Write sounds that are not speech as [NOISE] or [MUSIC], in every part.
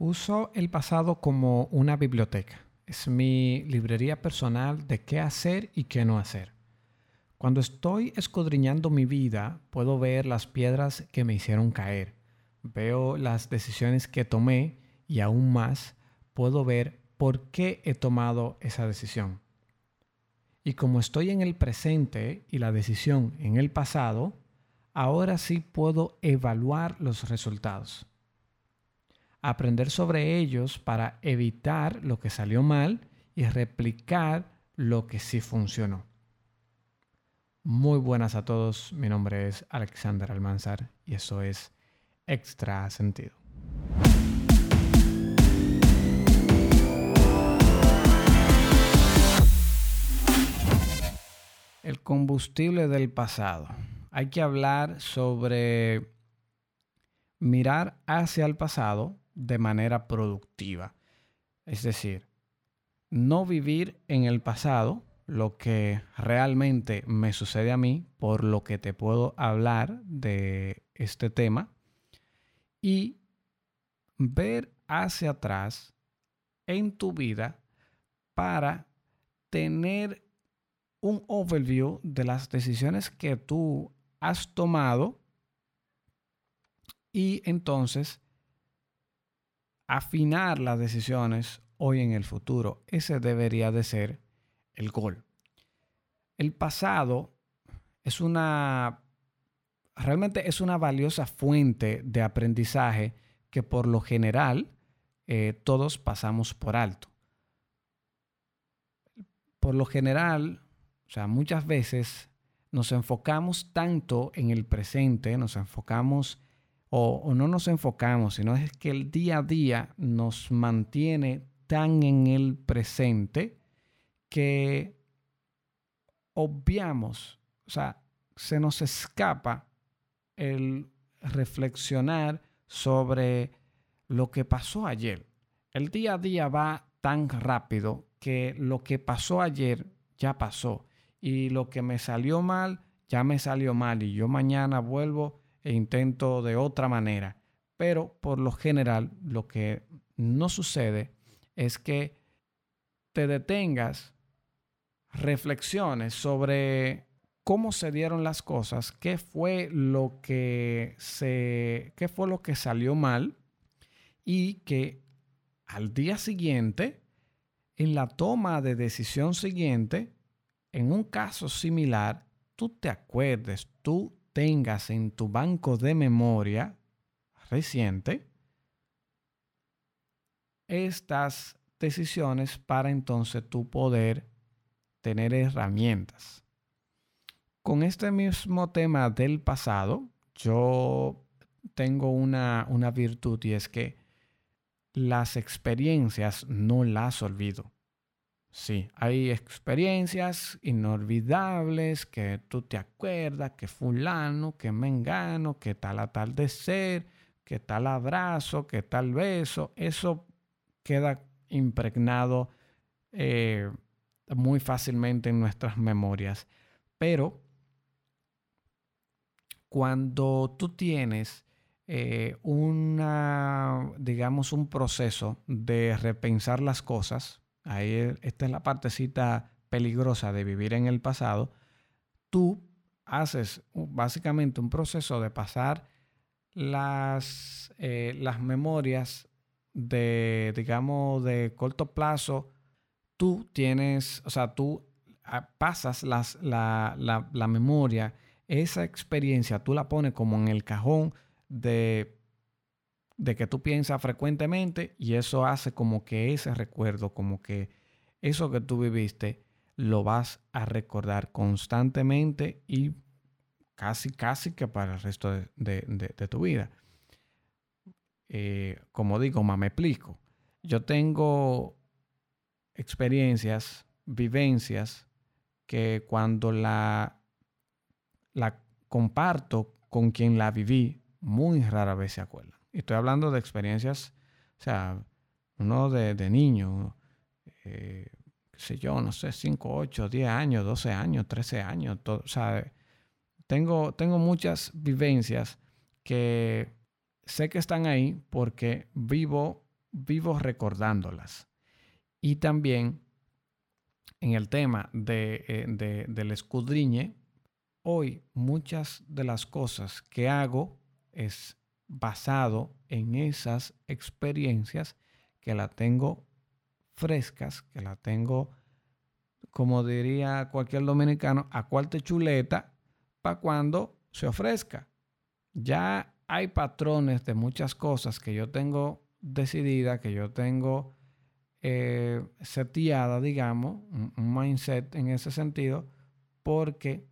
Uso el pasado como una biblioteca. Es mi librería personal de qué hacer y qué no hacer. Cuando estoy escudriñando mi vida, puedo ver las piedras que me hicieron caer. Veo las decisiones que tomé y aún más puedo ver por qué he tomado esa decisión. Y como estoy en el presente y la decisión en el pasado, ahora sí puedo evaluar los resultados aprender sobre ellos para evitar lo que salió mal y replicar lo que sí funcionó. Muy buenas a todos, mi nombre es Alexander Almanzar y eso es Extra Sentido. El combustible del pasado. Hay que hablar sobre mirar hacia el pasado de manera productiva. Es decir, no vivir en el pasado lo que realmente me sucede a mí, por lo que te puedo hablar de este tema, y ver hacia atrás en tu vida para tener un overview de las decisiones que tú has tomado y entonces afinar las decisiones hoy en el futuro. Ese debería de ser el gol. El pasado es una, realmente es una valiosa fuente de aprendizaje que por lo general eh, todos pasamos por alto. Por lo general, o sea, muchas veces nos enfocamos tanto en el presente, nos enfocamos o, no nos enfocamos, sino es que el día a día nos mantiene tan en el presente que obviamos, o sea, se nos escapa el reflexionar sobre lo que pasó ayer. El día a día va tan rápido que lo que pasó ayer ya pasó y lo que me salió mal ya me salió mal y yo mañana vuelvo e intento de otra manera. Pero por lo general lo que no sucede es que te detengas, reflexiones sobre cómo se dieron las cosas, qué fue lo que se qué fue lo que salió mal y que al día siguiente en la toma de decisión siguiente, en un caso similar, tú te acuerdes, tú tengas en tu banco de memoria reciente estas decisiones para entonces tú poder tener herramientas. Con este mismo tema del pasado, yo tengo una, una virtud y es que las experiencias no las olvido. Sí, hay experiencias inolvidables que tú te acuerdas, que fulano, que mengano, que tal atardecer, que tal abrazo, que tal beso. Eso queda impregnado eh, muy fácilmente en nuestras memorias. Pero cuando tú tienes eh, una, digamos, un proceso de repensar las cosas, ahí esta es la partecita peligrosa de vivir en el pasado, tú haces básicamente un proceso de pasar las, eh, las memorias de, digamos, de corto plazo, tú tienes, o sea, tú pasas las, la, la, la memoria, esa experiencia, tú la pones como en el cajón de de que tú piensas frecuentemente y eso hace como que ese recuerdo, como que eso que tú viviste, lo vas a recordar constantemente y casi, casi que para el resto de, tu vida. Eh, como digo, me explico. Yo tengo experiencias, vivencias, que cuando la, la comparto con quien la viví, muy rara vez se acuerda estoy hablando de experiencias, o sea, uno de, niño, eh, qué sé yo, no sé, 5, 8, 10 años, 12 años, 13 años, todo, o sea, tengo, tengo muchas vivencias que sé que están ahí porque vivo vivo recordándolas. Y también en el tema de, eh, del escudriñe, hoy muchas de las cosas que hago es basado en esas experiencias que la tengo frescas, que la tengo, como diría cualquier dominicano, a cuarta chuleta para cuando se ofrezca. Ya hay patrones de muchas cosas que yo tengo decidida, que yo tengo eh, seteada, digamos, un, mindset en ese sentido, porque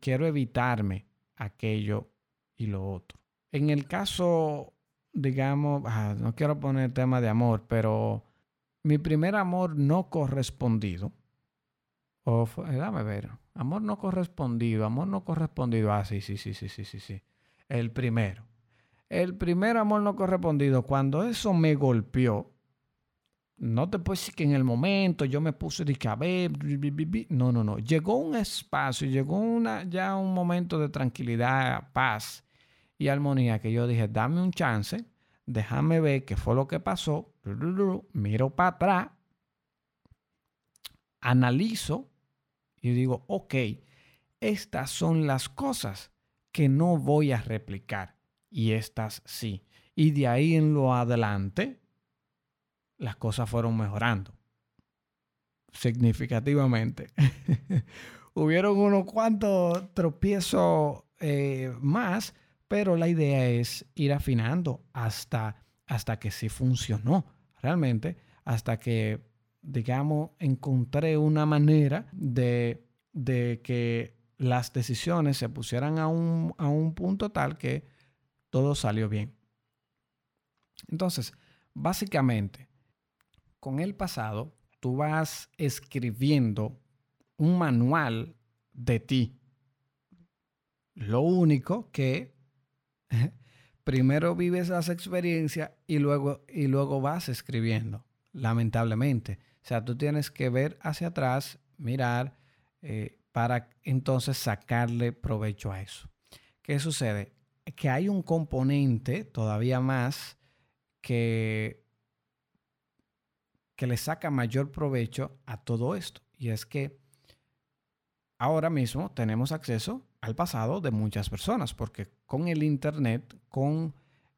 quiero evitarme aquello y lo otro. En el caso, digamos, ah, no quiero poner tema de amor, pero mi primer amor no correspondido, o eh, dame ver, amor no correspondido, amor no correspondido, ah, sí, sí, sí, sí, sí, sí, sí, el primero. El primer amor no correspondido, cuando eso me golpeó, no te puedo decir que en el momento yo me puse de cabeza, no, no, no, llegó un espacio, llegó una, ya un momento de tranquilidad, paz y armonía que yo dije, dame un chance, déjame ver qué fue lo que pasó, miro para atrás, analizo y digo, ok, estas son las cosas que no voy a replicar y estas sí. Y de ahí en lo adelante, las cosas fueron mejorando significativamente. [LAUGHS] Hubieron unos cuantos tropiezos eh, más, pero la idea es ir afinando hasta, hasta que sí funcionó realmente, hasta que, digamos, encontré una manera de, de que las decisiones se pusieran a un, a un punto tal que todo salió bien. Entonces, básicamente, con el pasado, tú vas escribiendo un manual de ti. Lo único que [LAUGHS] primero vives las experiencias y luego, y luego vas escribiendo, lamentablemente. O sea, tú tienes que ver hacia atrás, mirar, eh, para entonces sacarle provecho a eso. ¿Qué sucede? Que hay un componente todavía más que, que le saca mayor provecho a todo esto. Y es que ahora mismo tenemos acceso al pasado de muchas personas, porque con el Internet, con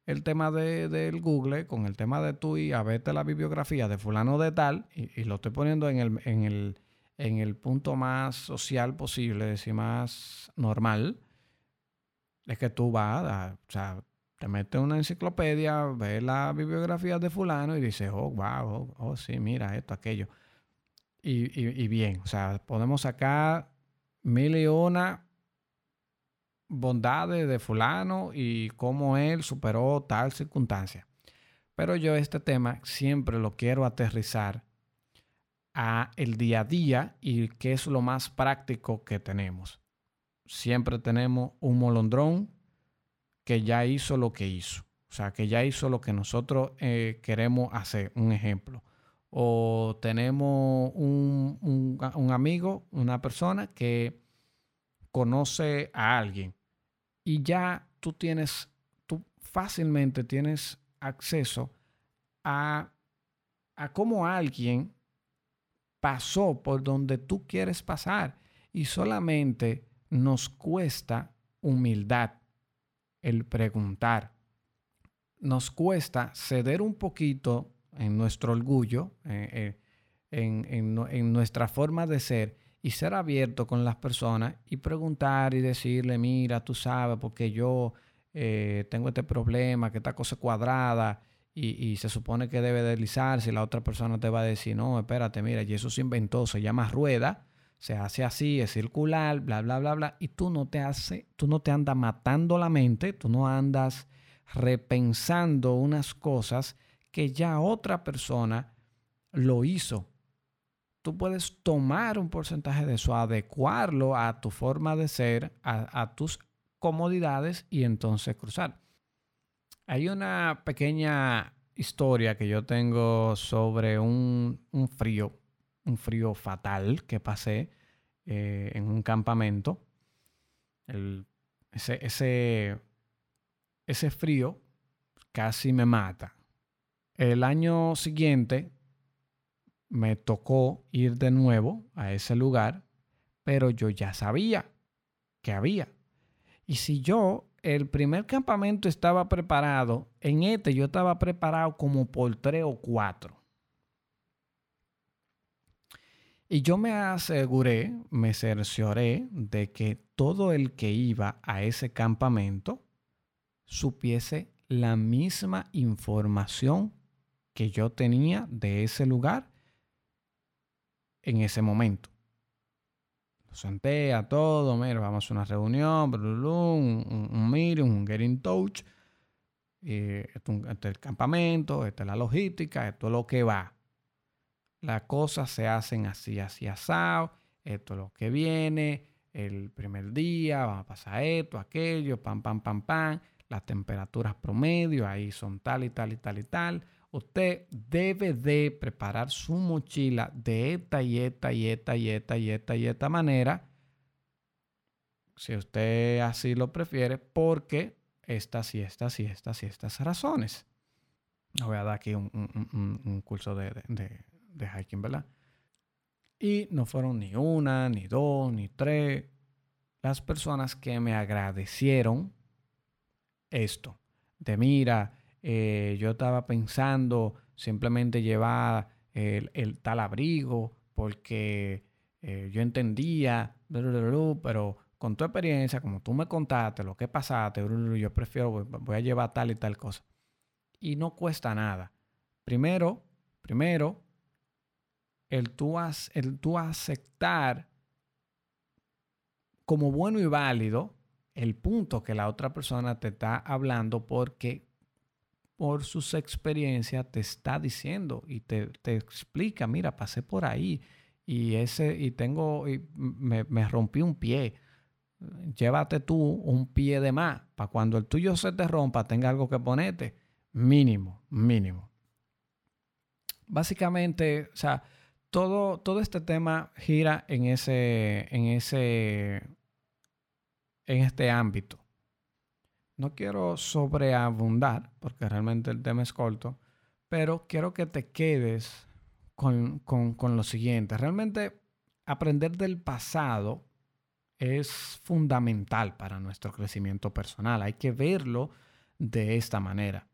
el tema de, del Google, con el tema de tú y a verte la bibliografía de fulano de tal, y, lo estoy poniendo en el, en, el, en el punto más social posible, decir, más normal, es que tú vas, a, o sea, te metes una enciclopedia, ves la bibliografía de fulano y dices, oh, wow, oh, oh sí, mira esto, aquello. Y, y, bien, o sea, podemos sacar mil y una bondades de fulano y cómo él superó tal circunstancia. Pero yo este tema siempre lo quiero aterrizar a el día a día y qué es lo más práctico que tenemos. Siempre tenemos un molondrón que ya hizo lo que hizo. O sea, que ya hizo lo que nosotros eh, queremos hacer. Un ejemplo. O tenemos un, un amigo, una persona que conoce a alguien y ya tú tienes, tú fácilmente tienes acceso a, a cómo alguien pasó por donde tú quieres pasar y solamente nos cuesta humildad el preguntar. Nos cuesta ceder un poquito en nuestro orgullo, eh, eh, en, en nuestra forma de ser y ser abierto con las personas y preguntar y decirle, mira, tú sabes, porque yo eh, tengo este problema, que esta cosa cuadrada y, se supone que debe deslizarse y la otra persona te va a decir, no, espérate, mira, y eso se inventó, se llama rueda, se hace así, es circular, bla, bla, bla, bla, y tú no te hace, tú no te andas matando la mente, tú no andas repensando unas cosas que ya otra persona lo hizo tú puedes tomar un porcentaje de eso, adecuarlo a tu forma de ser, a, tus comodidades y entonces cruzar. Hay una pequeña historia que yo tengo sobre un, frío, un frío fatal que pasé eh, en un campamento. ese, ese, ese frío casi me mata. El año siguiente me tocó ir de nuevo a ese lugar, pero yo ya sabía que había. Y si yo, el primer campamento estaba preparado, en este yo estaba preparado como por tres o cuatro. Y yo me aseguré, me cercioré de que todo el que iba a ese campamento supiese la misma información que yo tenía de ese lugar en ese momento. Lo senté a todo, mira, vamos a una reunión, un, un meeting, un get in touch. Eh, esto, es el campamento, esta es la logística, esto es lo que va. Las cosas se hacen así, así asado, esto es lo que viene, el primer día, va a pasar esto, aquello, pam, pam, pam, pam, las temperaturas promedio, ahí son tal y tal y tal y tal usted debe de preparar su mochila de esta y esta y esta y esta y esta y esta manera, si usted así lo prefiere, porque estas y estas y estas y estas razones. Voy a dar aquí un, curso de, de hiking, ¿verdad? Y no fueron ni una, ni dos, ni tres las personas que me agradecieron esto. De mira, eh, yo estaba pensando simplemente llevar el, tal abrigo porque eh, yo entendía, pero con tu experiencia, como tú me contaste lo que pasaste, yo prefiero, voy a llevar tal y tal cosa. Y no cuesta nada. Primero, primero, el tú, el tú aceptar como bueno y válido el punto que la otra persona te está hablando porque por sus experiencias te está diciendo y te, explica, mira, pasé por ahí y ese y tengo y me, me, rompí un pie. Llévate tú un pie de más para cuando el tuyo se te rompa tenga algo que ponerte. Mínimo, mínimo. Básicamente, o sea, todo, todo este tema gira en ese, en ese, en este ámbito. No quiero sobreabundar, porque realmente el tema es corto, pero quiero que te quedes con, lo siguiente. Realmente aprender del pasado es fundamental para nuestro crecimiento personal. Hay que verlo de esta manera.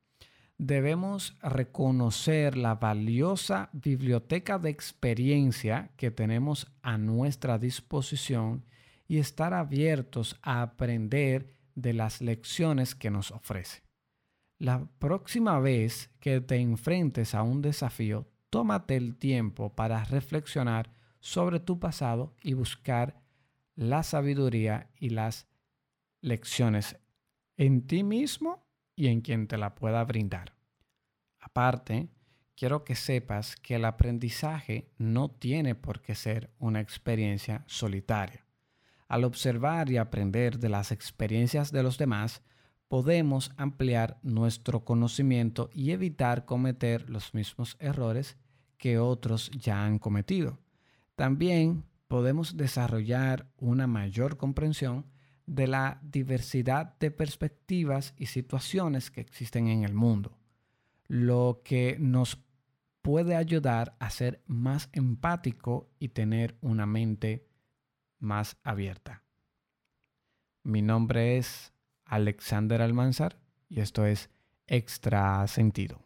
Debemos reconocer la valiosa biblioteca de experiencia que tenemos a nuestra disposición y estar abiertos a aprender de las lecciones que nos ofrece. La próxima vez que te enfrentes a un desafío, tómate el tiempo para reflexionar sobre tu pasado y buscar la sabiduría y las lecciones en ti mismo y en quien te la pueda brindar. Aparte, quiero que sepas que el aprendizaje no tiene por qué ser una experiencia solitaria. Al observar y aprender de las experiencias de los demás, podemos ampliar nuestro conocimiento y evitar cometer los mismos errores que otros ya han cometido. También podemos desarrollar una mayor comprensión de la diversidad de perspectivas y situaciones que existen en el mundo, lo que nos puede ayudar a ser más empático y tener una mente más abierta. Mi nombre es Alexander Almanzar y esto es Extra Sentido.